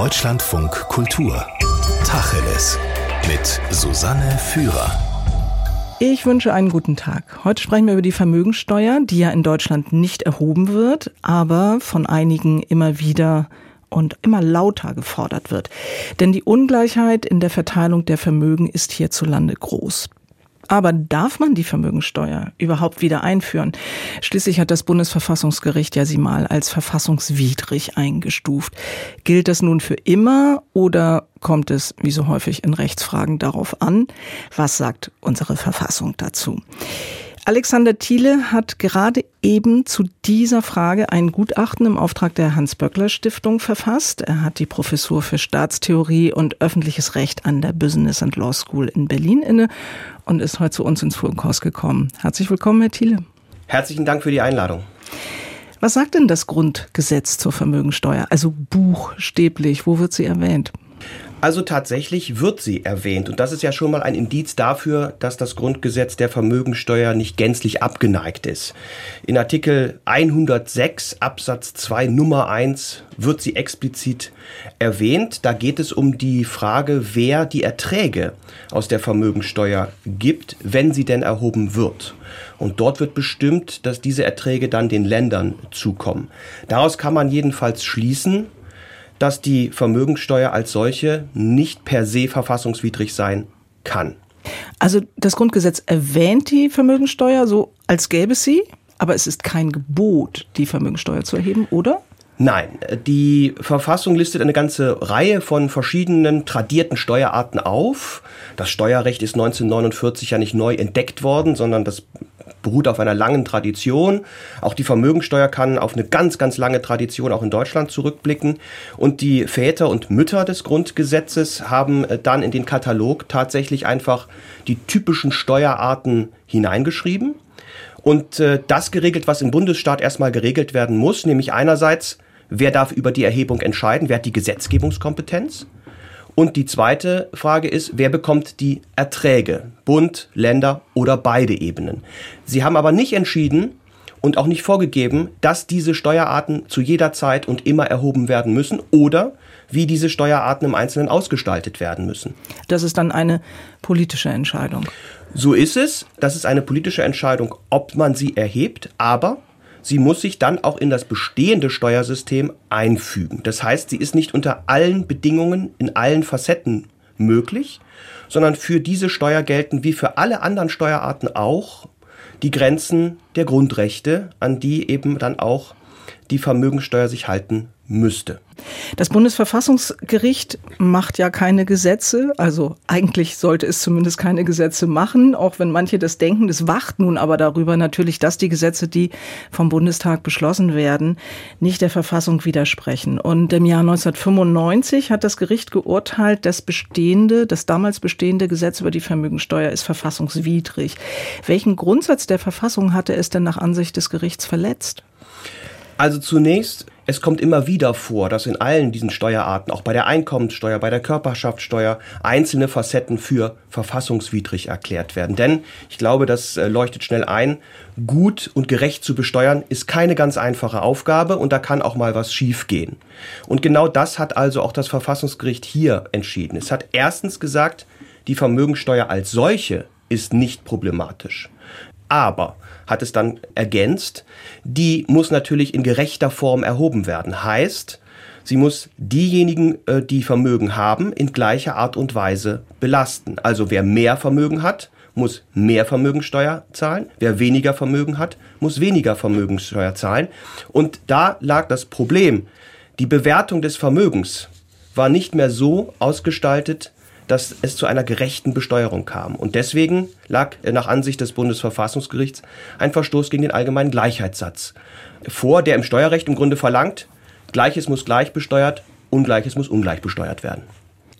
Deutschlandfunk Kultur. Tacheles. Mit Susanne Führer. Ich wünsche einen guten Tag. Heute sprechen wir über die Vermögensteuer, die ja in Deutschland nicht erhoben wird, aber von einigen immer wieder und immer lauter gefordert wird. Denn die Ungleichheit in der Verteilung der Vermögen ist hierzulande groß. Aber darf man die Vermögensteuer überhaupt wieder einführen? Schließlich hat das Bundesverfassungsgericht ja sie mal als verfassungswidrig eingestuft. Gilt das nun für immer oder kommt es, wie so häufig in Rechtsfragen, darauf an? Was sagt unsere Verfassung dazu? Alexander Thiele hat gerade eben zu dieser Frage ein Gutachten im Auftrag der Hans-Böckler-Stiftung verfasst. Er hat die Professur für Staatstheorie und öffentliches Recht an der Business and Law School in Berlin inne und ist heute zu uns ins Funkhaus gekommen. Herzlich willkommen, Herr Thiele. Herzlichen Dank für die Einladung. Was sagt denn das Grundgesetz zur Vermögensteuer? Also buchstäblich, wo wird sie erwähnt? Also tatsächlich wird sie erwähnt. Und das ist ja schon mal ein Indiz dafür, dass das Grundgesetz der Vermögensteuer nicht gänzlich abgeneigt ist. In Artikel 106 Absatz 2 Nummer 1 wird sie explizit erwähnt. Da geht es um die Frage, wer die Erträge aus der Vermögensteuer gibt, wenn sie denn erhoben wird. Und dort wird bestimmt, dass diese Erträge dann den Ländern zukommen. Daraus kann man jedenfalls schließen, dass die Vermögensteuer als solche nicht per se verfassungswidrig sein kann. Also das Grundgesetz erwähnt die Vermögensteuer so, als gäbe es sie, aber es ist kein Gebot, die Vermögensteuer zu erheben, oder? Nein, die Verfassung listet eine ganze Reihe von verschiedenen tradierten Steuerarten auf. Das Steuerrecht ist 1949 ja nicht neu entdeckt worden, sondern das beruht auf einer langen Tradition. Auch die Vermögensteuer kann auf eine ganz, ganz lange Tradition auch in Deutschland zurückblicken. Und die Väter und Mütter des Grundgesetzes haben äh, dann in den Katalog tatsächlich einfach die typischen Steuerarten hineingeschrieben. Und äh, das geregelt, was im Bundesstaat erstmal geregelt werden muss, nämlich einerseits, wer darf über die Erhebung entscheiden, wer hat die Gesetzgebungskompetenz und die zweite Frage ist, wer bekommt die Erträge? Bund, Länder oder beide Ebenen. Sie haben aber nicht entschieden und auch nicht vorgegeben, dass diese Steuerarten zu jeder Zeit und immer erhoben werden müssen oder wie diese Steuerarten im Einzelnen ausgestaltet werden müssen. Das ist dann eine politische Entscheidung. So ist es. Das ist eine politische Entscheidung, ob man sie erhebt. Aber sie muss sich dann auch in das bestehende Steuersystem einfügen. Das heißt, sie ist nicht unter allen Bedingungen in allen Facetten möglich, sondern für diese Steuer gelten wie für alle anderen Steuerarten auch die Grenzen der Grundrechte, an die eben dann auch die Vermögensteuer sich halten müsste. Das Bundesverfassungsgericht macht ja keine Gesetze, also eigentlich sollte es zumindest keine Gesetze machen, auch wenn manche das denken. Das wacht nun aber darüber natürlich, dass die Gesetze, die vom Bundestag beschlossen werden, nicht der Verfassung widersprechen. Und im Jahr 1995 hat das Gericht geurteilt, das bestehende, das damals bestehende Gesetz über die Vermögensteuer ist verfassungswidrig. Welchen Grundsatz der Verfassung hatte es denn nach Ansicht des Gerichts verletzt? Also zunächst, es kommt immer wieder vor, dass in allen diesen Steuerarten, auch bei der Einkommenssteuer, bei der Körperschaftssteuer, einzelne Facetten für verfassungswidrig erklärt werden. Denn ich glaube, das äh, leuchtet schnell ein, gut und gerecht zu besteuern ist keine ganz einfache Aufgabe und da kann auch mal was schiefgehen. Und genau das hat also auch das Verfassungsgericht hier entschieden. Es hat erstens gesagt, die Vermögensteuer als solche ist nicht problematisch. Aber hat es dann ergänzt, die muss natürlich in gerechter Form erhoben werden. Heißt, sie muss diejenigen, äh, die Vermögen haben, in gleicher Art und Weise belasten. Also wer mehr Vermögen hat, muss mehr Vermögensteuer zahlen. Wer weniger Vermögen hat, muss weniger Vermögenssteuer zahlen. Und da lag das Problem. Die Bewertung des Vermögens war nicht mehr so ausgestaltet, dass es zu einer gerechten Besteuerung kam. Und deswegen lag nach Ansicht des Bundesverfassungsgerichts ein Verstoß gegen den allgemeinen Gleichheitssatz vor, der im Steuerrecht im Grunde verlangt, Gleiches muss gleich besteuert, Ungleiches muss ungleich besteuert werden.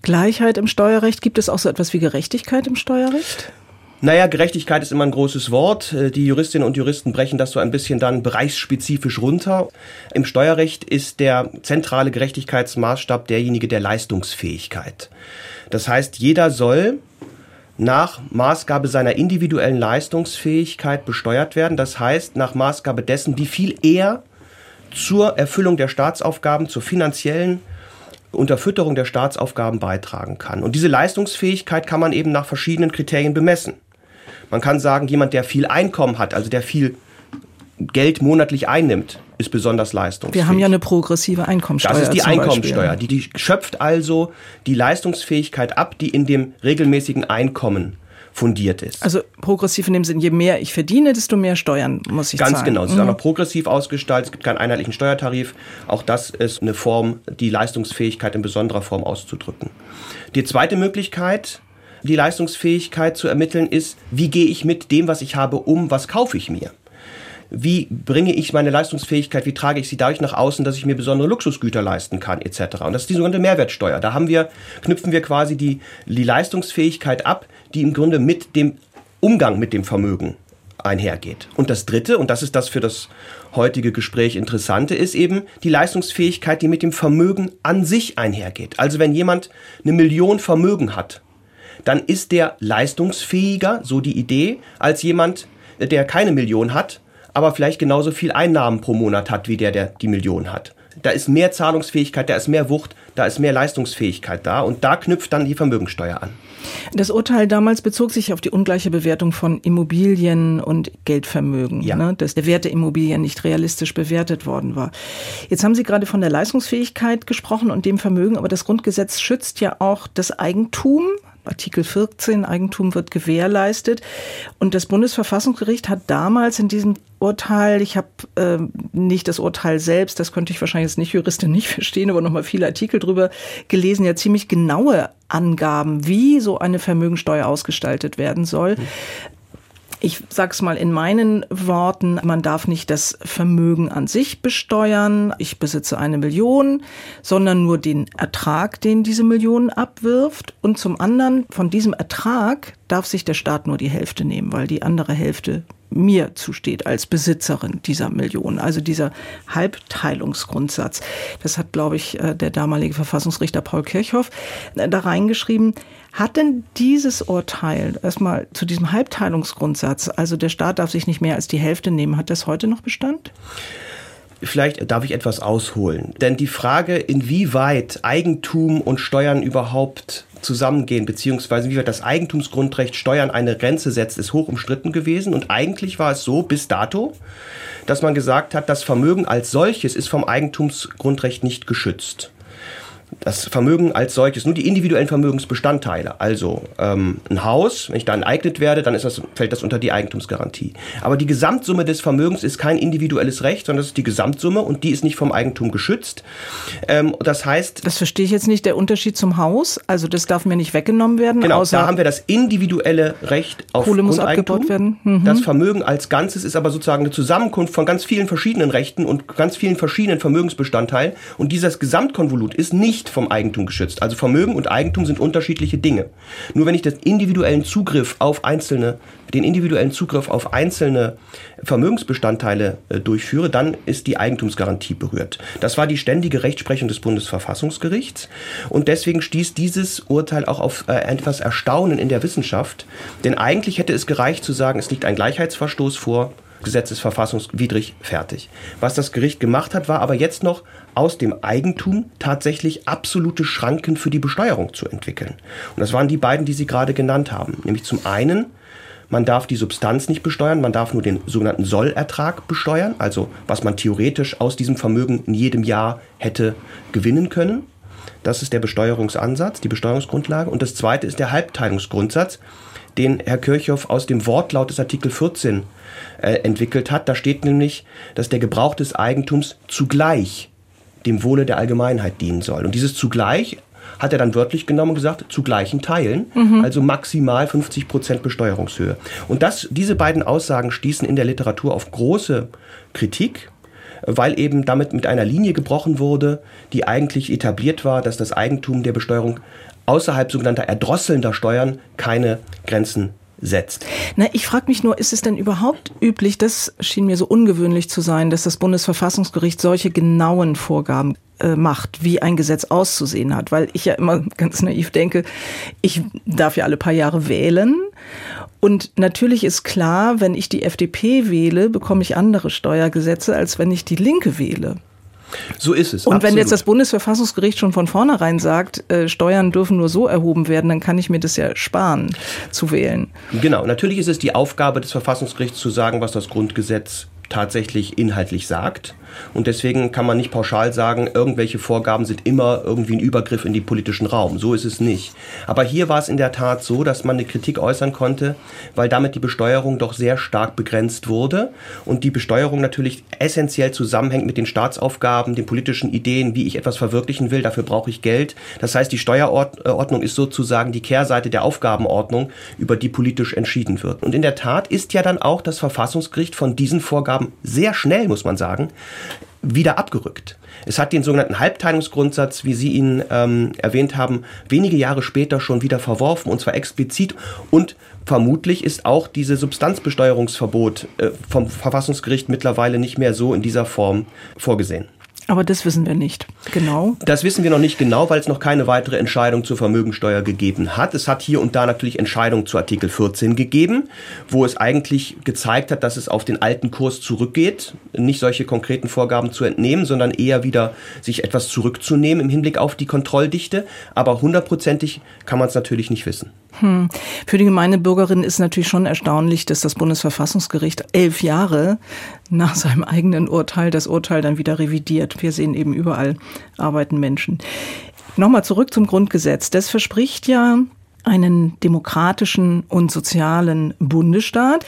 Gleichheit im Steuerrecht, gibt es auch so etwas wie Gerechtigkeit im Steuerrecht? Naja, Gerechtigkeit ist immer ein großes Wort. Die Juristinnen und Juristen brechen das so ein bisschen dann bereichsspezifisch runter. Im Steuerrecht ist der zentrale Gerechtigkeitsmaßstab derjenige der Leistungsfähigkeit. Das heißt, jeder soll nach Maßgabe seiner individuellen Leistungsfähigkeit besteuert werden. Das heißt, nach Maßgabe dessen, wie viel er zur Erfüllung der Staatsaufgaben, zur finanziellen Unterfütterung der Staatsaufgaben beitragen kann. Und diese Leistungsfähigkeit kann man eben nach verschiedenen Kriterien bemessen. Man kann sagen, jemand, der viel Einkommen hat, also der viel Geld monatlich einnimmt, ist besonders leistungsfähig. Wir haben ja eine progressive Einkommensteuer. Das ist die Einkommensteuer. Die, die schöpft also die Leistungsfähigkeit ab, die in dem regelmäßigen Einkommen fundiert ist. Also progressiv in dem Sinn, je mehr ich verdiene, desto mehr Steuern muss ich Ganz zahlen. genau. Es ist mhm. auch noch progressiv ausgestaltet. Es gibt keinen einheitlichen Steuertarif. Auch das ist eine Form, die Leistungsfähigkeit in besonderer Form auszudrücken. Die zweite Möglichkeit, die Leistungsfähigkeit zu ermitteln, ist, wie gehe ich mit dem, was ich habe, um, was kaufe ich mir? wie bringe ich meine Leistungsfähigkeit, wie trage ich sie dadurch nach außen, dass ich mir besondere Luxusgüter leisten kann, etc. Und das ist die sogenannte Mehrwertsteuer. Da haben wir, knüpfen wir quasi die, die Leistungsfähigkeit ab, die im Grunde mit dem Umgang mit dem Vermögen einhergeht. Und das Dritte, und das ist das für das heutige Gespräch Interessante, ist eben die Leistungsfähigkeit, die mit dem Vermögen an sich einhergeht. Also wenn jemand eine Million Vermögen hat, dann ist der leistungsfähiger, so die Idee, als jemand, der keine Million hat, aber vielleicht genauso viel Einnahmen pro Monat hat, wie der, der die Million hat. Da ist mehr Zahlungsfähigkeit, da ist mehr Wucht, da ist mehr Leistungsfähigkeit da und da knüpft dann die Vermögensteuer an. Das Urteil damals bezog sich auf die ungleiche Bewertung von Immobilien und Geldvermögen, ja. ne, dass der Wert der Immobilien nicht realistisch bewertet worden war. Jetzt haben Sie gerade von der Leistungsfähigkeit gesprochen und dem Vermögen, aber das Grundgesetz schützt ja auch das Eigentum, Artikel 14, Eigentum wird gewährleistet. Und das Bundesverfassungsgericht hat damals in diesem Urteil, ich habe äh, nicht das Urteil selbst, das könnte ich wahrscheinlich als Nicht-Juristin nicht verstehen, aber nochmal viele Artikel drüber gelesen, ja ziemlich genaue Angaben, wie so eine Vermögensteuer ausgestaltet werden soll. Mhm. Ich sage es mal in meinen Worten, man darf nicht das Vermögen an sich besteuern, ich besitze eine Million, sondern nur den Ertrag, den diese Million abwirft. Und zum anderen, von diesem Ertrag darf sich der Staat nur die Hälfte nehmen, weil die andere Hälfte mir zusteht als Besitzerin dieser Million. Also dieser Halbteilungsgrundsatz. Das hat, glaube ich, äh, der damalige Verfassungsrichter Paul Kirchhoff äh, da reingeschrieben. Hat denn dieses Urteil erstmal zu diesem Halbteilungsgrundsatz, also der Staat darf sich nicht mehr als die Hälfte nehmen, hat das heute noch Bestand? Vielleicht darf ich etwas ausholen. Denn die Frage, inwieweit Eigentum und Steuern überhaupt zusammengehen, beziehungsweise wie weit das Eigentumsgrundrecht Steuern eine Grenze setzt, ist hoch umstritten gewesen. Und eigentlich war es so bis dato, dass man gesagt hat, das Vermögen als solches ist vom Eigentumsgrundrecht nicht geschützt das Vermögen als solches, nur die individuellen Vermögensbestandteile. Also ähm, ein Haus, wenn ich da enteignet werde, dann ist das, fällt das unter die Eigentumsgarantie. Aber die Gesamtsumme des Vermögens ist kein individuelles Recht, sondern das ist die Gesamtsumme und die ist nicht vom Eigentum geschützt. Ähm, das heißt. Das verstehe ich jetzt nicht, der Unterschied zum Haus. Also das darf mir nicht weggenommen werden. Genau, da haben wir das individuelle Recht auf Kohle muss abgebaut werden. Mhm. Das Vermögen als Ganzes ist aber sozusagen eine Zusammenkunft von ganz vielen verschiedenen Rechten und ganz vielen verschiedenen Vermögensbestandteilen. Und dieses Gesamtkonvolut ist nicht vom Eigentum geschützt. Also Vermögen und Eigentum sind unterschiedliche Dinge. Nur wenn ich den individuellen Zugriff auf einzelne, den individuellen Zugriff auf einzelne Vermögensbestandteile äh, durchführe, dann ist die Eigentumsgarantie berührt. Das war die ständige Rechtsprechung des Bundesverfassungsgerichts und deswegen stieß dieses Urteil auch auf äh, etwas Erstaunen in der Wissenschaft, denn eigentlich hätte es gereicht zu sagen, es liegt ein Gleichheitsverstoß vor, Gesetz ist verfassungswidrig, fertig. Was das Gericht gemacht hat, war aber jetzt noch aus dem Eigentum tatsächlich absolute Schranken für die Besteuerung zu entwickeln. Und das waren die beiden, die Sie gerade genannt haben. Nämlich zum einen, man darf die Substanz nicht besteuern, man darf nur den sogenannten Sollertrag besteuern, also was man theoretisch aus diesem Vermögen in jedem Jahr hätte gewinnen können. Das ist der Besteuerungsansatz, die Besteuerungsgrundlage. Und das zweite ist der Halbteilungsgrundsatz, den Herr Kirchhoff aus dem Wortlaut des Artikel 14 äh, entwickelt hat. Da steht nämlich, dass der Gebrauch des Eigentums zugleich dem Wohle der Allgemeinheit dienen soll. Und dieses zugleich hat er dann wörtlich genommen und gesagt, zu gleichen Teilen, mhm. also maximal 50 Prozent Besteuerungshöhe. Und das, diese beiden Aussagen stießen in der Literatur auf große Kritik, weil eben damit mit einer Linie gebrochen wurde, die eigentlich etabliert war, dass das Eigentum der Besteuerung außerhalb sogenannter erdrosselnder Steuern keine Grenzen setzt. Na, ich frage mich nur, ist es denn überhaupt üblich, das schien mir so ungewöhnlich zu sein, dass das Bundesverfassungsgericht solche genauen Vorgaben äh, macht, wie ein Gesetz auszusehen hat, weil ich ja immer ganz naiv denke, ich darf ja alle paar Jahre wählen und natürlich ist klar, wenn ich die FDP wähle, bekomme ich andere Steuergesetze, als wenn ich die Linke wähle. So ist es. Und absolut. wenn jetzt das Bundesverfassungsgericht schon von vornherein sagt, äh, Steuern dürfen nur so erhoben werden, dann kann ich mir das ja sparen zu wählen. Genau, natürlich ist es die Aufgabe des Verfassungsgerichts zu sagen, was das Grundgesetz tatsächlich inhaltlich sagt. Und deswegen kann man nicht pauschal sagen, irgendwelche Vorgaben sind immer irgendwie ein Übergriff in den politischen Raum. So ist es nicht. Aber hier war es in der Tat so, dass man eine Kritik äußern konnte, weil damit die Besteuerung doch sehr stark begrenzt wurde und die Besteuerung natürlich essentiell zusammenhängt mit den Staatsaufgaben, den politischen Ideen, wie ich etwas verwirklichen will. Dafür brauche ich Geld. Das heißt, die Steuerordnung ist sozusagen die Kehrseite der Aufgabenordnung, über die politisch entschieden wird. Und in der Tat ist ja dann auch das Verfassungsgericht von diesen Vorgaben sehr schnell, muss man sagen, wieder abgerückt. Es hat den sogenannten Halbteilungsgrundsatz, wie Sie ihn ähm, erwähnt haben, wenige Jahre später schon wieder verworfen, und zwar explizit. Und vermutlich ist auch dieses Substanzbesteuerungsverbot äh, vom Verfassungsgericht mittlerweile nicht mehr so in dieser Form vorgesehen. Aber das wissen wir nicht genau. Das wissen wir noch nicht genau, weil es noch keine weitere Entscheidung zur Vermögensteuer gegeben hat. Es hat hier und da natürlich Entscheidungen zu Artikel 14 gegeben, wo es eigentlich gezeigt hat, dass es auf den alten Kurs zurückgeht, nicht solche konkreten Vorgaben zu entnehmen, sondern eher wieder sich etwas zurückzunehmen im Hinblick auf die Kontrolldichte. Aber hundertprozentig kann man es natürlich nicht wissen. Hm. Für die gemeine Bürgerin ist natürlich schon erstaunlich, dass das Bundesverfassungsgericht elf Jahre nach seinem eigenen Urteil das Urteil dann wieder revidiert. Wir sehen eben überall arbeiten Menschen. Nochmal zurück zum Grundgesetz. Das verspricht ja einen demokratischen und sozialen Bundesstaat.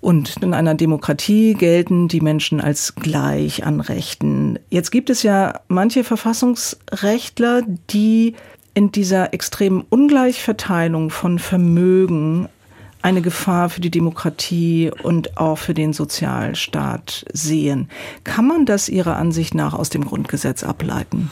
Und in einer Demokratie gelten die Menschen als gleich an Rechten. Jetzt gibt es ja manche Verfassungsrechtler, die in dieser extremen Ungleichverteilung von Vermögen eine Gefahr für die Demokratie und auch für den Sozialstaat sehen. Kann man das Ihrer Ansicht nach aus dem Grundgesetz ableiten?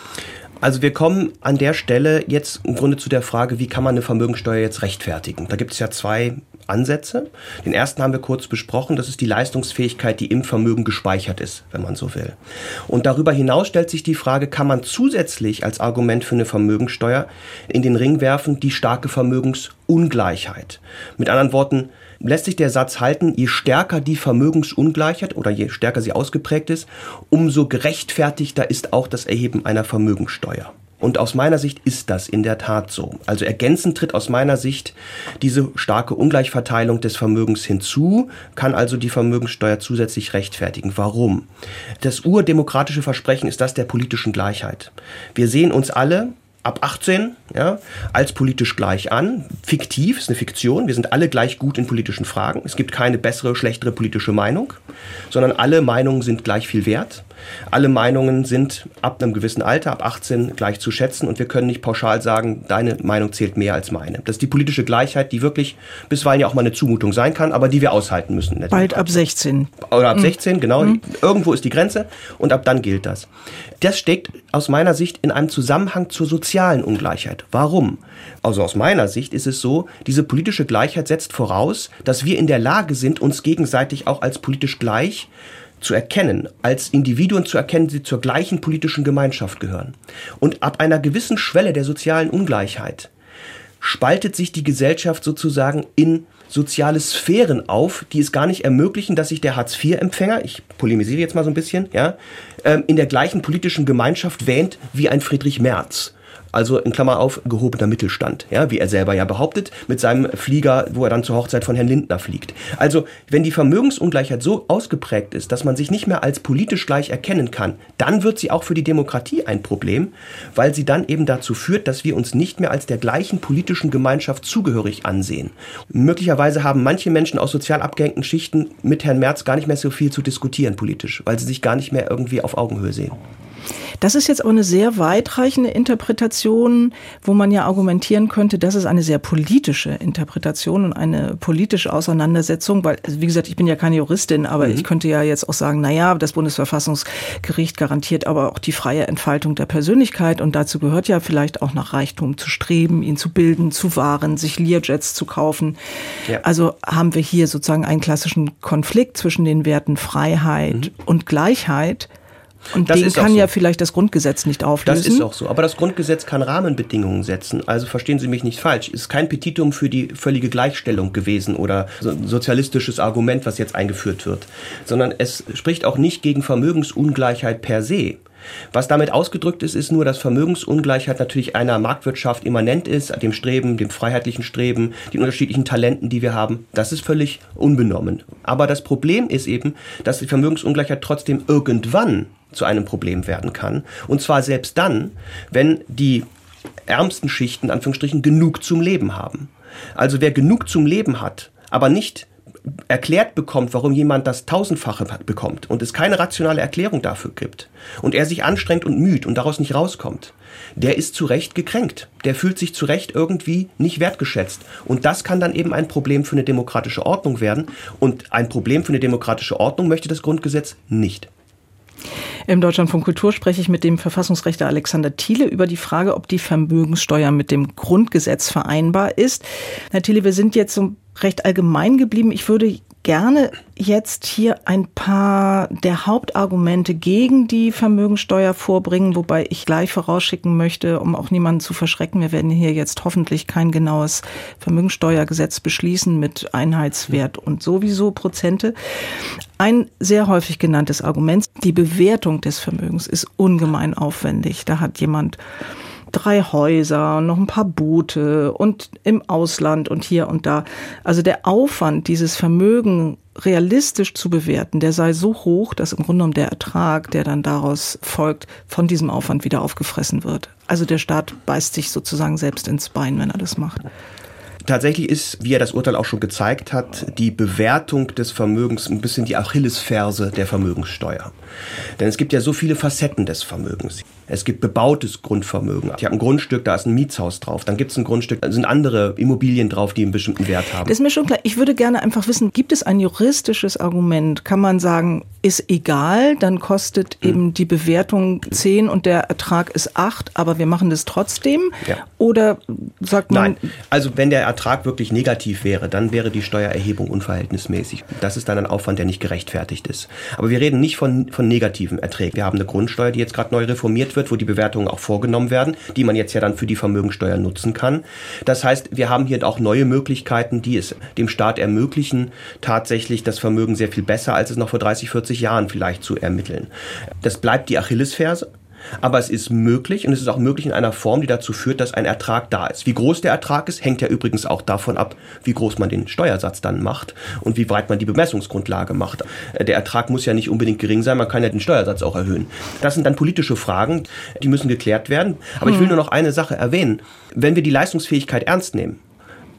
Also wir kommen an der Stelle jetzt im Grunde zu der Frage, wie kann man eine Vermögensteuer jetzt rechtfertigen? Da gibt es ja zwei Ansätze. Den ersten haben wir kurz besprochen, das ist die Leistungsfähigkeit, die im Vermögen gespeichert ist, wenn man so will. Und darüber hinaus stellt sich die Frage, kann man zusätzlich als Argument für eine Vermögensteuer in den Ring werfen die starke Vermögensungleichheit. Mit anderen Worten, lässt sich der Satz halten, je stärker die Vermögensungleichheit oder je stärker sie ausgeprägt ist, umso gerechtfertigter ist auch das Erheben einer Vermögensteuer. Und aus meiner Sicht ist das in der Tat so. Also ergänzend tritt aus meiner Sicht diese starke Ungleichverteilung des Vermögens hinzu, kann also die Vermögenssteuer zusätzlich rechtfertigen. Warum? Das urdemokratische Versprechen ist das der politischen Gleichheit. Wir sehen uns alle ab 18 ja, als politisch gleich an. Fiktiv, ist eine Fiktion. Wir sind alle gleich gut in politischen Fragen. Es gibt keine bessere, schlechtere politische Meinung, sondern alle Meinungen sind gleich viel wert. Alle Meinungen sind ab einem gewissen Alter, ab 18, gleich zu schätzen und wir können nicht pauschal sagen, deine Meinung zählt mehr als meine. Das ist die politische Gleichheit, die wirklich bisweilen ja auch mal eine Zumutung sein kann, aber die wir aushalten müssen. Bald ab 16. Oder ab 16, mhm. genau. Mhm. Irgendwo ist die Grenze und ab dann gilt das. Das steckt aus meiner Sicht in einem Zusammenhang zur sozialen Ungleichheit. Warum? Also aus meiner Sicht ist es so, diese politische Gleichheit setzt voraus, dass wir in der Lage sind, uns gegenseitig auch als politisch gleich zu erkennen, als Individuen zu erkennen, die zur gleichen politischen Gemeinschaft gehören. Und ab einer gewissen Schwelle der sozialen Ungleichheit spaltet sich die Gesellschaft sozusagen in soziale Sphären auf, die es gar nicht ermöglichen, dass sich der Hartz-IV-Empfänger, ich polemisiere jetzt mal so ein bisschen, ja, ähm, in der gleichen politischen Gemeinschaft wähnt wie ein Friedrich Merz also in Klammer auf gehobener Mittelstand, ja, wie er selber ja behauptet, mit seinem Flieger, wo er dann zur Hochzeit von Herrn Lindner fliegt. Also, wenn die Vermögensungleichheit so ausgeprägt ist, dass man sich nicht mehr als politisch gleich erkennen kann, dann wird sie auch für die Demokratie ein Problem, weil sie dann eben dazu führt, dass wir uns nicht mehr als der gleichen politischen Gemeinschaft zugehörig ansehen. Möglicherweise haben manche Menschen aus sozial abgehängten Schichten mit Herrn Merz gar nicht mehr so viel zu diskutieren politisch, weil sie sich gar nicht mehr irgendwie auf Augenhöhe sehen. Das ist jetzt aber eine sehr weitreichende Interpretation, wo man ja argumentieren könnte, das ist eine sehr politische Interpretation und eine politische Auseinandersetzung, weil, also wie gesagt, ich bin ja keine Juristin, aber mhm. ich könnte ja jetzt auch sagen, na ja, das Bundesverfassungsgericht garantiert aber auch die freie Entfaltung der Persönlichkeit und dazu gehört ja vielleicht auch nach Reichtum zu streben, ihn zu bilden, zu wahren, sich Learjets zu kaufen. Ja. Also haben wir hier sozusagen einen klassischen Konflikt zwischen den Werten Freiheit mhm. und Gleichheit. Und das den kann so. ja vielleicht das Grundgesetz nicht auflösen. Das ist auch so. Aber das Grundgesetz kann Rahmenbedingungen setzen. Also verstehen Sie mich nicht falsch. Es ist kein Petitum für die völlige Gleichstellung gewesen oder so ein sozialistisches Argument, was jetzt eingeführt wird. Sondern es spricht auch nicht gegen Vermögensungleichheit per se Was damit ausgedrückt ist, ist nur, dass Vermögensungleichheit natürlich einer Marktwirtschaft immanent ist, dem Streben, dem freiheitlichen Streben, den unterschiedlichen Talenten, die wir haben. Das ist völlig unbenommen. Aber das Problem ist eben, dass die Vermögensungleichheit trotzdem irgendwann zu einem Problem werden kann. Und zwar selbst dann, wenn die ärmsten Schichten, Anführungsstrichen, genug zum Leben haben. Also wer genug zum Leben hat, aber nicht erklärt bekommt, warum jemand das tausendfache bekommt und es keine rationale Erklärung dafür gibt und er sich anstrengt und müht und daraus nicht rauskommt, der ist zu Recht gekränkt. Der fühlt sich zu Recht irgendwie nicht wertgeschätzt. Und das kann dann eben ein Problem für eine demokratische Ordnung werden. Und ein Problem für eine demokratische Ordnung möchte das Grundgesetz nicht. Im Deutschlandfunk Kultur spreche ich mit dem Verfassungsrechter Alexander Thiele über die Frage, ob die Vermögenssteuer mit dem Grundgesetz vereinbar ist. Herr Thiele, wir sind jetzt so recht allgemein geblieben. Ich würde gerne jetzt hier ein paar der Hauptargumente gegen die Vermögensteuer vorbringen, wobei ich gleich vorausschicken möchte, um auch niemanden zu verschrecken, wir werden hier jetzt hoffentlich kein genaues Vermögensteuergesetz beschließen mit Einheitswert und sowieso Prozente. Ein sehr häufig genanntes Argument, die Bewertung des Vermögens ist ungemein aufwendig. Da hat jemand drei Häuser, noch ein paar Boote und im Ausland und hier und da. Also der Aufwand, dieses Vermögen realistisch zu bewerten, der sei so hoch, dass im Grunde genommen der Ertrag, der dann daraus folgt, von diesem Aufwand wieder aufgefressen wird. Also der Staat beißt sich sozusagen selbst ins Bein, wenn er das macht. Tatsächlich ist, wie er das Urteil auch schon gezeigt hat, die Bewertung des Vermögens ein bisschen die Achillesferse der Vermögenssteuer. Denn es gibt ja so viele Facetten des Vermögens. Es gibt bebautes Grundvermögen. Ich habe ein Grundstück, da ist ein Mietshaus drauf. Dann gibt es ein Grundstück, da sind andere Immobilien drauf, die einen bestimmten Wert haben. Das ist mir schon klar. Ich würde gerne einfach wissen, gibt es ein juristisches Argument? Kann man sagen, ist egal, dann kostet hm. eben die Bewertung 10 und der Ertrag ist 8, aber wir machen das trotzdem? Ja. Oder sagt man... Nein, also wenn der Ertrag wirklich negativ wäre, dann wäre die Steuererhebung unverhältnismäßig. Das ist dann ein Aufwand, der nicht gerechtfertigt ist. Aber wir reden nicht von, von negativen Erträgen. Wir haben eine Grundsteuer, die jetzt gerade neu reformiert wird, wo die Bewertungen auch vorgenommen werden, die man jetzt ja dann für die Vermögensteuer nutzen kann. Das heißt, wir haben hier auch neue Möglichkeiten, die es dem Staat ermöglichen, tatsächlich das Vermögen sehr viel besser, als es noch vor 30, 40 Jahren vielleicht zu ermitteln. Das bleibt die Achillesferse. Aber es ist möglich und es ist auch möglich in einer Form, die dazu führt, dass ein Ertrag da ist. Wie groß der Ertrag ist, hängt ja übrigens auch davon ab, wie groß man den Steuersatz dann macht und wie weit man die Bemessungsgrundlage macht. Der Ertrag muss ja nicht unbedingt gering sein, man kann ja den Steuersatz auch erhöhen. Das sind dann politische Fragen, die müssen geklärt werden. Aber ich will hm. nur noch eine Sache erwähnen. Wenn wir die Leistungsfähigkeit ernst nehmen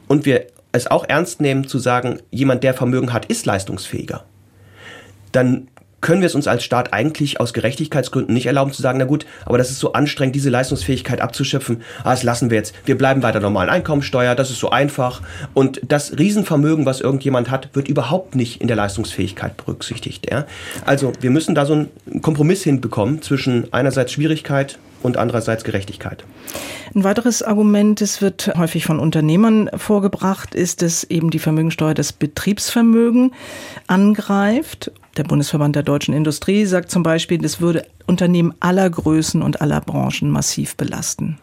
und wir es auch ernst nehmen zu sagen, jemand, der Vermögen hat, ist leistungsfähiger, dann können wir es uns als Staat eigentlich aus Gerechtigkeitsgründen nicht erlauben zu sagen, na gut, aber das ist so anstrengend, diese Leistungsfähigkeit abzuschöpfen. Ah, das lassen wir jetzt. Wir bleiben bei der normalen Einkommensteuer, das ist so einfach. Und das Riesenvermögen, was irgendjemand hat, wird überhaupt nicht in der Leistungsfähigkeit berücksichtigt. Ja? Also wir müssen da so einen Kompromiss hinbekommen zwischen einerseits Schwierigkeit und andererseits Gerechtigkeit. Ein weiteres Argument, das wird häufig von Unternehmern vorgebracht, ist, dass eben die Vermögensteuer das Betriebsvermögen angreift der Bundesverband der deutschen Industrie sagt zum Beispiel, das würde Unternehmen aller Größen und aller Branchen massiv belasten.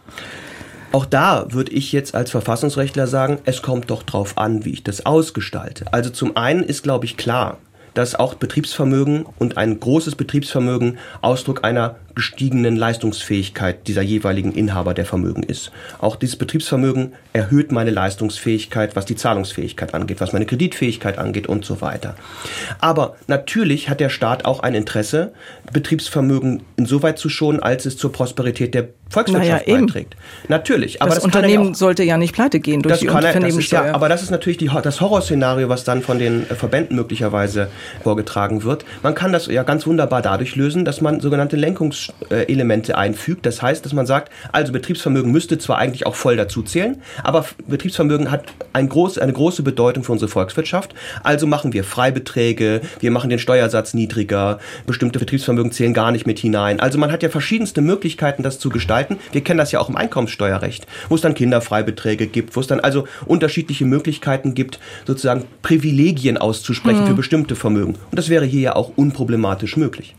Auch da würde ich jetzt als Verfassungsrechtler sagen, es kommt doch drauf an, wie ich das ausgestalte. Also zum einen ist, glaube ich, klar, dass auch Betriebsvermögen und ein großes Betriebsvermögen Ausdruck einer gestiegenen Leistungsfähigkeit dieser jeweiligen Inhaber der Vermögen ist. Auch dieses Betriebsvermögen erhöht meine Leistungsfähigkeit, was die Zahlungsfähigkeit angeht, was meine Kreditfähigkeit angeht und so weiter. Aber natürlich hat der Staat auch ein Interesse, Betriebsvermögen insoweit zu schonen, als es zur Prosperität der Volkswirtschaft naja, beiträgt. Natürlich, aber das, das Unternehmen ja sollte ja nicht pleite gehen durch das die kann er, das ja, Aber das ist natürlich die, das Horrorszenario, was dann von den äh, Verbänden möglicherweise vorgetragen wird. Man kann das ja ganz wunderbar dadurch lösen, dass man sogenannte Lenkungs Elemente einfügt. Das heißt, dass man sagt, also Betriebsvermögen müsste zwar eigentlich auch voll dazu zählen, aber Betriebsvermögen hat ein groß, eine große Bedeutung für unsere Volkswirtschaft. Also machen wir Freibeträge, wir machen den Steuersatz niedriger, bestimmte Betriebsvermögen zählen gar nicht mit hinein. Also man hat ja verschiedenste Möglichkeiten, das zu gestalten. Wir kennen das ja auch im Einkommenssteuerrecht, wo es dann Kinderfreibeträge gibt, wo es dann also unterschiedliche Möglichkeiten gibt, sozusagen Privilegien auszusprechen hm. für bestimmte Vermögen. Und das wäre hier ja auch unproblematisch möglich.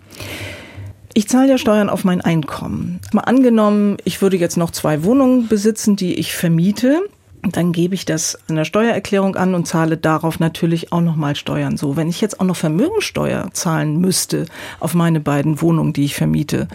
Ich zahle ja Steuern auf mein Einkommen. Mal angenommen, ich würde jetzt noch zwei Wohnungen besitzen, die ich vermiete. Dann gebe ich das in der Steuererklärung an und zahle darauf natürlich auch nochmal Steuern. So, wenn ich jetzt auch noch Vermögensteuer zahlen müsste auf meine beiden Wohnungen, die ich vermiete,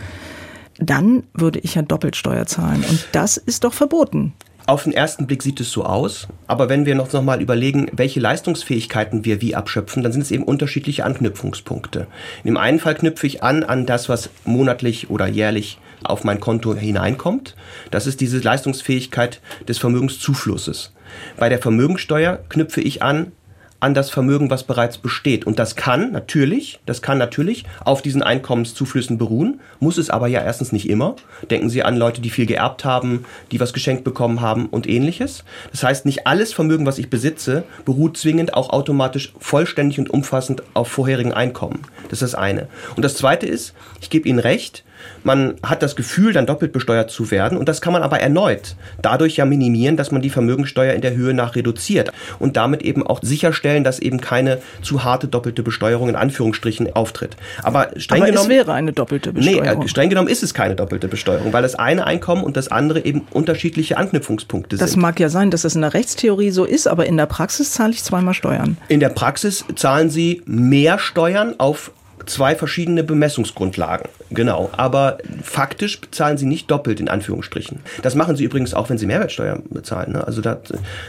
dann würde ich ja Doppelsteuer zahlen. Und das ist doch verboten. Auf den ersten Blick sieht es so aus, aber wenn wir noch, noch mal überlegen, welche Leistungsfähigkeiten wir wie abschöpfen, dann sind es eben unterschiedliche Anknüpfungspunkte. Dem einen Fall knüpfe ich an an das, was monatlich oder jährlich auf mein Konto hineinkommt. Das ist diese Leistungsfähigkeit des Vermögenszuflusses. Bei der Vermögensteuer knüpfe ich an an das Vermögen, was bereits besteht. Und das kann natürlich, das kann natürlich auf diesen Einkommenszuflüssen beruhen, muss es aber ja erstens nicht immer. Denken Sie an Leute, die viel geerbt haben, die was geschenkt bekommen haben und ähnliches. Das heißt, nicht alles Vermögen, was ich besitze, beruht zwingend auch automatisch vollständig und umfassend auf vorherigen Einkommen. Das ist das eine. Und das zweite ist, ich gebe Ihnen recht, man hat das Gefühl, dann doppelt besteuert zu werden. Und das kann man aber erneut dadurch ja minimieren, dass man die Vermögensteuer in der Höhe nach reduziert und damit eben auch sicherstellen, dass eben keine zu harte doppelte Besteuerung in Anführungsstrichen auftritt. Aber streng aber genommen. Es wäre eine doppelte Besteuerung. Nee, streng genommen ist es keine doppelte Besteuerung, weil das eine Einkommen und das andere eben unterschiedliche Anknüpfungspunkte das sind. Das mag ja sein, dass es in der Rechtstheorie so ist, aber in der Praxis zahle ich zweimal Steuern. In der Praxis zahlen Sie mehr Steuern auf zwei verschiedene Bemessungsgrundlagen. Genau. Aber faktisch bezahlen sie nicht doppelt, in Anführungsstrichen. Das machen sie übrigens auch, wenn sie Mehrwertsteuer bezahlen. Ne? Also das,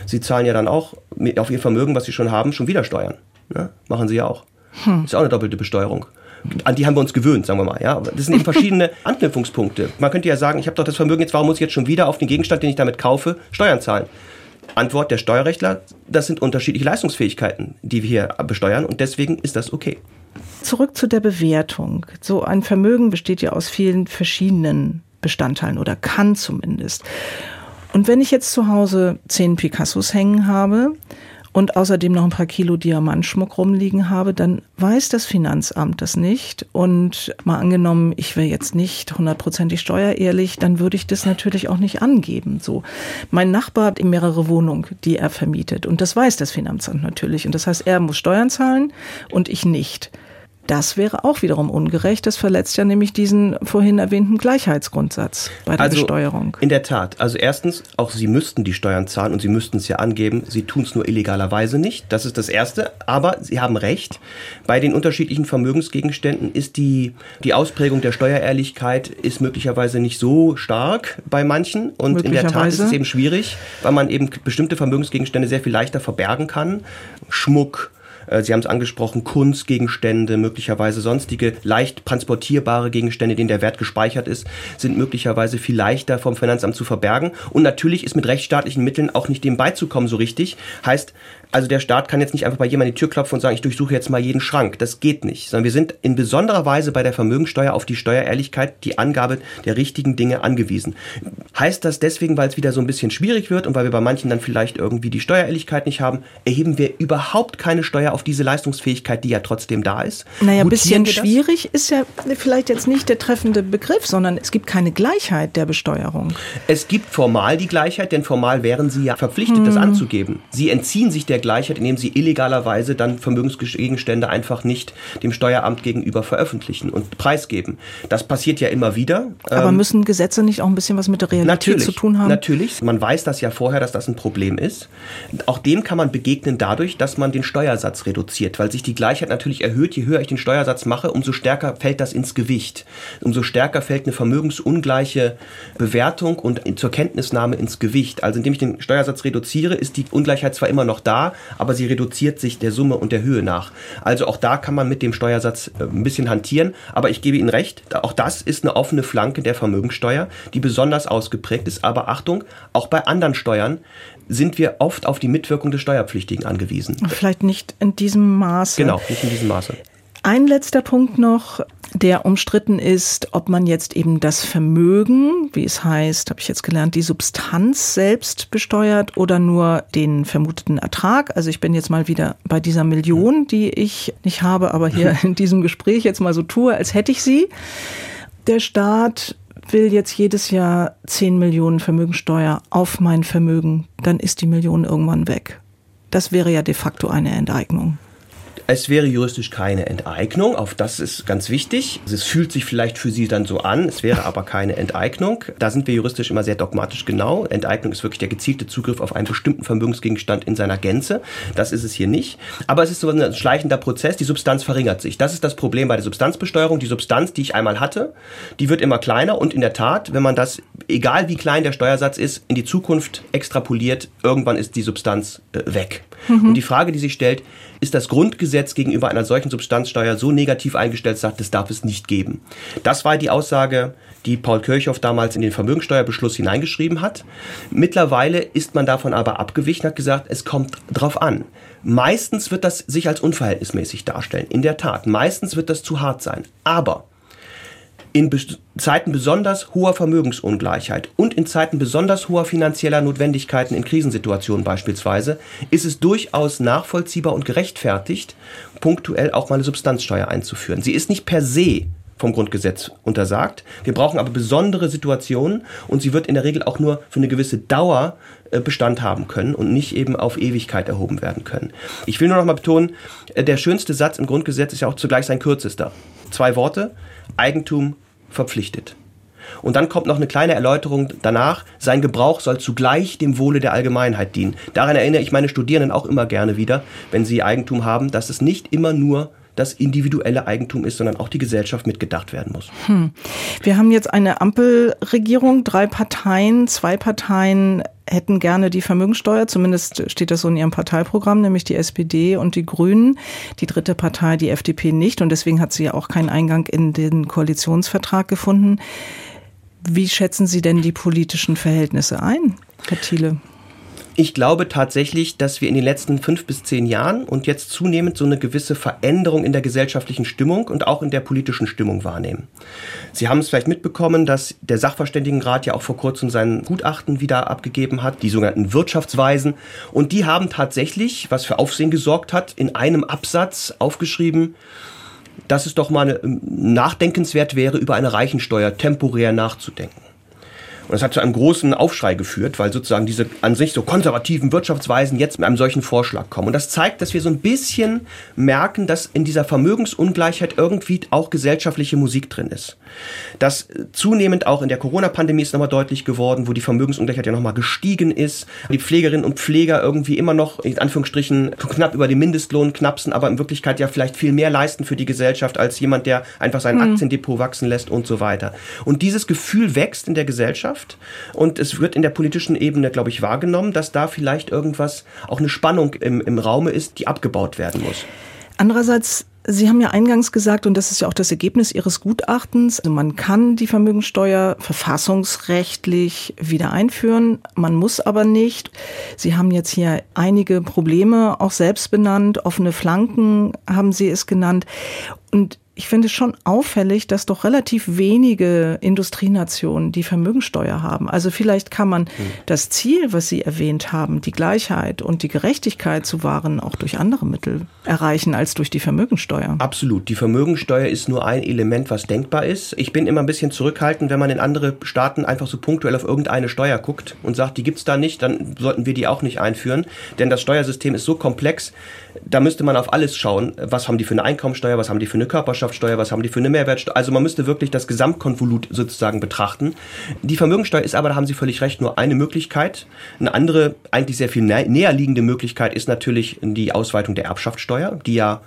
sie zahlen ja dann auch auf ihr Vermögen, was sie schon haben, schon wieder Steuern. Ne? Machen sie ja auch. Hm. Ist auch eine doppelte Besteuerung. An die haben wir uns gewöhnt, sagen wir mal. Ja, das sind eben verschiedene Anknüpfungspunkte. Man könnte ja sagen, ich habe doch das Vermögen jetzt, warum muss ich jetzt schon wieder auf den Gegenstand, den ich damit kaufe, Steuern zahlen? Antwort der Steuerrechtler, das sind unterschiedliche Leistungsfähigkeiten, die wir hier besteuern und deswegen ist das okay. Zurück zu der Bewertung. So ein Vermögen besteht ja aus vielen verschiedenen Bestandteilen oder kann zumindest. Und wenn ich jetzt zu Hause zehn Picassos hängen habe und außerdem noch ein paar Kilo Diamantschmuck rumliegen habe, dann weiß das Finanzamt das nicht. Und mal angenommen, ich wäre jetzt nicht hundertprozentig steuerehrlich, dann würde ich das natürlich auch nicht angeben. So. Mein Nachbar hat mehrere Wohnungen, die er vermietet. Und das weiß das Finanzamt natürlich. Und das heißt, er muss Steuern zahlen und ich nicht. Das wäre auch wiederum ungerecht. Das verletzt ja nämlich diesen vorhin erwähnten Gleichheitsgrundsatz bei der also, Besteuerung. In der Tat. Also erstens, auch Sie müssten die Steuern zahlen und Sie müssten es ja angeben. Sie tun es nur illegalerweise nicht. Das ist das Erste. Aber Sie haben recht. Bei den unterschiedlichen Vermögensgegenständen ist die, die Ausprägung der Steuerehrlichkeit ist möglicherweise nicht so stark bei manchen. Und in der Tat ist es eben schwierig, weil man eben bestimmte Vermögensgegenstände sehr viel leichter verbergen kann. Schmuck, Sie haben es angesprochen, Kunstgegenstände, möglicherweise sonstige leicht transportierbare Gegenstände, denen der Wert gespeichert ist, sind möglicherweise viel leichter vom Finanzamt zu verbergen. Und natürlich ist mit rechtsstaatlichen Mitteln auch nicht dem beizukommen so richtig. Heißt, also der Staat kann jetzt nicht einfach bei jemandem die Tür klopfen und sagen, ich durchsuche jetzt mal jeden Schrank. Das geht nicht. Sondern wir sind in besonderer Weise bei der Vermögensteuer auf die Steuerehrlichkeit, die Angabe der richtigen Dinge angewiesen. Heißt das deswegen, weil es wieder so ein bisschen schwierig wird und weil wir bei manchen dann vielleicht irgendwie die Steuerehrlichkeit nicht haben, erheben wir überhaupt keine Steuer auf diese Leistungsfähigkeit, die ja trotzdem da ist? Naja, ein bisschen schwierig ist ja vielleicht jetzt nicht der treffende Begriff, sondern es gibt keine Gleichheit der Besteuerung. Es gibt formal die Gleichheit, denn formal wären Sie ja verpflichtet, hm. das anzugeben. Sie entziehen sich der Gleichheit, indem sie illegalerweise dann Vermögensgegenstände einfach nicht dem Steueramt gegenüber veröffentlichen und preisgeben. Das passiert ja immer wieder. Aber ähm, müssen Gesetze nicht auch ein bisschen was mit der Realität zu tun haben? Natürlich. Man weiß das ja vorher, dass das ein Problem ist. Auch dem kann man begegnen dadurch, dass man den Steuersatz reduziert, weil sich die Gleichheit natürlich erhöht. Je höher ich den Steuersatz mache, umso stärker fällt das ins Gewicht. Umso stärker fällt eine vermögensungleiche Bewertung und zur Kenntnisnahme ins Gewicht. Also indem ich den Steuersatz reduziere, ist die Ungleichheit zwar immer noch da, aber sie reduziert sich der Summe und der Höhe nach. Also auch da kann man mit dem Steuersatz äh, ein bisschen hantieren, aber ich gebe Ihnen recht, auch das ist eine offene Flanke der Vermögensteuer, die besonders ausgeprägt ist. Aber Achtung, auch bei anderen Steuern sind wir oft auf die Mitwirkung des Steuerpflichtigen angewiesen. Vielleicht nicht in diesem Maße. Genau, nicht in diesem Maße. Ein letzter Punkt noch, der umstritten ist, ob man jetzt eben das Vermögen, wie es heißt, habe ich jetzt gelernt, die Substanz selbst besteuert oder nur den vermuteten Ertrag. Also ich bin jetzt mal wieder bei dieser Million, die ich nicht habe, aber hier in diesem Gespräch jetzt mal so tue, als hätte ich sie. Der Staat will jetzt jedes Jahr 10 Millionen Vermögensteuer auf mein Vermögen, dann ist die Million irgendwann weg. Das wäre ja de facto eine Enteignung Es wäre juristisch keine Enteignung, auf das ist ganz wichtig. Es fühlt sich vielleicht für Sie dann so an, es wäre aber keine Enteignung. Da sind wir juristisch immer sehr dogmatisch genau. Enteignung ist wirklich der gezielte Zugriff auf einen bestimmten Vermögensgegenstand in seiner Gänze. Das ist es hier nicht. Aber es ist so ein schleichender Prozess, die Substanz verringert sich. Das ist das Problem bei der Substanzbesteuerung. Die Substanz, die ich einmal hatte, die wird immer kleiner und in der Tat, wenn man das, egal wie klein der Steuersatz ist, in die Zukunft extrapoliert, irgendwann ist die Substanz äh, weg. Mhm. Und die Frage, die sich stellt, ist das Grundgesetz gegenüber einer solchen Substanzsteuer so negativ eingestellt, sagt, das darf es nicht geben. Das war die Aussage, die Paul Kirchhoff damals in den Vermögensteuerbeschluss hineingeschrieben hat. Mittlerweile ist man davon aber abgewichen, hat gesagt, es kommt drauf an. Meistens wird das sich als unverhältnismäßig darstellen. In der Tat, meistens wird das zu hart sein. Aber in Zeiten besonders hoher Vermögensungleichheit und in Zeiten besonders hoher finanzieller Notwendigkeiten in Krisensituationen beispielsweise ist es durchaus nachvollziehbar und gerechtfertigt, punktuell auch mal eine Substanzsteuer einzuführen. Sie ist nicht per se vom Grundgesetz untersagt. Wir brauchen aber besondere Situationen und sie wird in der Regel auch nur für eine gewisse Dauer äh, Bestand haben können und nicht eben auf Ewigkeit erhoben werden können. Ich will nur noch mal betonen, äh, der schönste Satz im Grundgesetz ist ja auch zugleich sein kürzester. Zwei Worte, Eigentum verpflichtet. Und dann kommt noch eine kleine Erläuterung danach. Sein Gebrauch soll zugleich dem Wohle der Allgemeinheit dienen. Daran erinnere ich meine Studierenden auch immer gerne wieder, wenn sie Eigentum haben, dass es nicht immer nur das individuelle Eigentum ist, sondern auch die Gesellschaft mitgedacht werden muss. Hm. Wir haben jetzt eine Ampelregierung, drei Parteien, zwei Parteien hätten gerne die Vermögensteuer, zumindest steht das so in ihrem Parteiprogramm, nämlich die SPD und die Grünen. Die dritte Partei, die FDP, nicht. Und deswegen hat sie ja auch keinen Eingang in den Koalitionsvertrag gefunden. Wie schätzen Sie denn die politischen Verhältnisse ein, Herr Thiele? Ich glaube tatsächlich, dass wir in den letzten fünf bis zehn Jahren und jetzt zunehmend so eine gewisse Veränderung in der gesellschaftlichen Stimmung und auch in der politischen Stimmung wahrnehmen. Sie haben es vielleicht mitbekommen, dass der Sachverständigenrat ja auch vor kurzem sein Gutachten wieder abgegeben hat, die sogenannten Wirtschaftsweisen. Und die haben tatsächlich, was für Aufsehen gesorgt hat, in einem Absatz aufgeschrieben, dass es doch mal nachdenkenswert wäre, über eine Reichensteuer temporär nachzudenken. Und das hat zu einem großen Aufschrei geführt, weil sozusagen diese an sich so konservativen Wirtschaftsweisen jetzt mit einem solchen Vorschlag kommen. Und das zeigt, dass wir so ein bisschen merken, dass in dieser Vermögensungleichheit irgendwie auch gesellschaftliche Musik drin ist. Das zunehmend auch in der Corona-Pandemie ist nochmal deutlich geworden, wo die Vermögensungleichheit ja nochmal gestiegen ist. Die Pflegerinnen und Pfleger irgendwie immer noch in Anführungsstrichen knapp über den Mindestlohn knapsen, aber in Wirklichkeit ja vielleicht viel mehr leisten für die Gesellschaft als jemand, der einfach sein mhm. Aktiendepot wachsen lässt und so weiter. Und dieses Gefühl wächst in der Gesellschaft Gesellschaft. Und es wird in der politischen Ebene, glaube ich, wahrgenommen, dass da vielleicht irgendwas, auch eine Spannung im, im Raume ist, die abgebaut werden muss. Andererseits Sie haben ja eingangs gesagt, und das ist ja auch das Ergebnis Ihres Gutachtens, also man kann die Vermögensteuer verfassungsrechtlich wieder einführen, man muss aber nicht. Sie haben jetzt hier einige Probleme auch selbst benannt, offene Flanken haben Sie es genannt. Und ich finde es schon auffällig, dass doch relativ wenige Industrienationen die Vermögensteuer haben. Also vielleicht kann man mhm. das Ziel, was Sie erwähnt haben, die Gleichheit und die Gerechtigkeit zu wahren, auch durch andere Mittel erreichen als durch die Vermögensteuer. Absolut. Die Vermögensteuer ist nur ein Element, was denkbar ist. Ich bin immer ein bisschen zurückhaltend, wenn man in andere Staaten einfach so punktuell auf irgendeine Steuer guckt und sagt, die gibt es da nicht, dann sollten wir die auch nicht einführen. Denn das Steuersystem ist so komplex, da müsste man auf alles schauen. Was haben die für eine Einkommensteuer, was haben die für eine Körperschaftssteuer, was haben die für eine Mehrwertsteuer. Also man müsste wirklich das Gesamtkonvolut sozusagen betrachten. Die Vermögensteuer ist aber, da haben Sie völlig recht, nur eine Möglichkeit. Eine andere, eigentlich sehr viel näher liegende Möglichkeit ist natürlich die Ausweitung der Erbschaftssteuer, die ja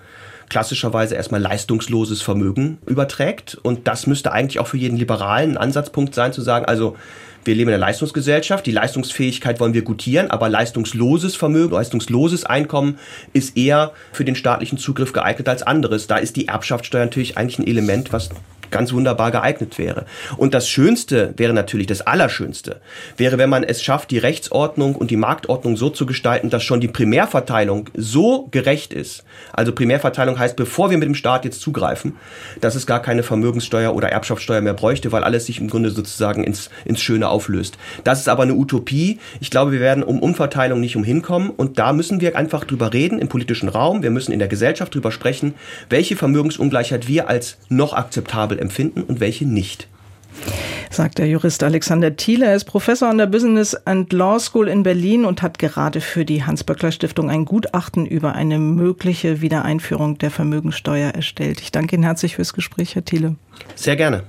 klassischerweise erstmal leistungsloses Vermögen überträgt. Und das müsste eigentlich auch für jeden Liberalen Ansatzpunkt sein, zu sagen, also wir leben in einer Leistungsgesellschaft, die Leistungsfähigkeit wollen wir gutieren, aber leistungsloses Vermögen, leistungsloses Einkommen ist eher für den staatlichen Zugriff geeignet als anderes. Da ist die Erbschaftssteuer natürlich eigentlich ein Element, was ganz wunderbar geeignet wäre. Und das Schönste wäre natürlich, das Allerschönste, wäre, wenn man es schafft, die Rechtsordnung und die Marktordnung so zu gestalten, dass schon die Primärverteilung so gerecht ist. Also Primärverteilung heißt, bevor wir mit dem Staat jetzt zugreifen, dass es gar keine Vermögenssteuer oder Erbschaftssteuer mehr bräuchte, weil alles sich im Grunde sozusagen ins, ins Schöne auflöst. Das ist aber eine Utopie. Ich glaube, wir werden um Umverteilung nicht umhinkommen und da müssen wir einfach drüber reden im politischen Raum. Wir müssen in der Gesellschaft drüber sprechen, welche Vermögensungleichheit wir als noch akzeptabel empfinden und welche nicht. sagt der Jurist Alexander Thiele. Er ist Professor an der Business and Law School in Berlin und hat gerade für die Hans-Böckler Stiftung ein Gutachten über eine mögliche Wiedereinführung der Vermögensteuer erstellt. Ich danke Ihnen herzlich fürs Gespräch, Herr Thiele. Sehr gerne.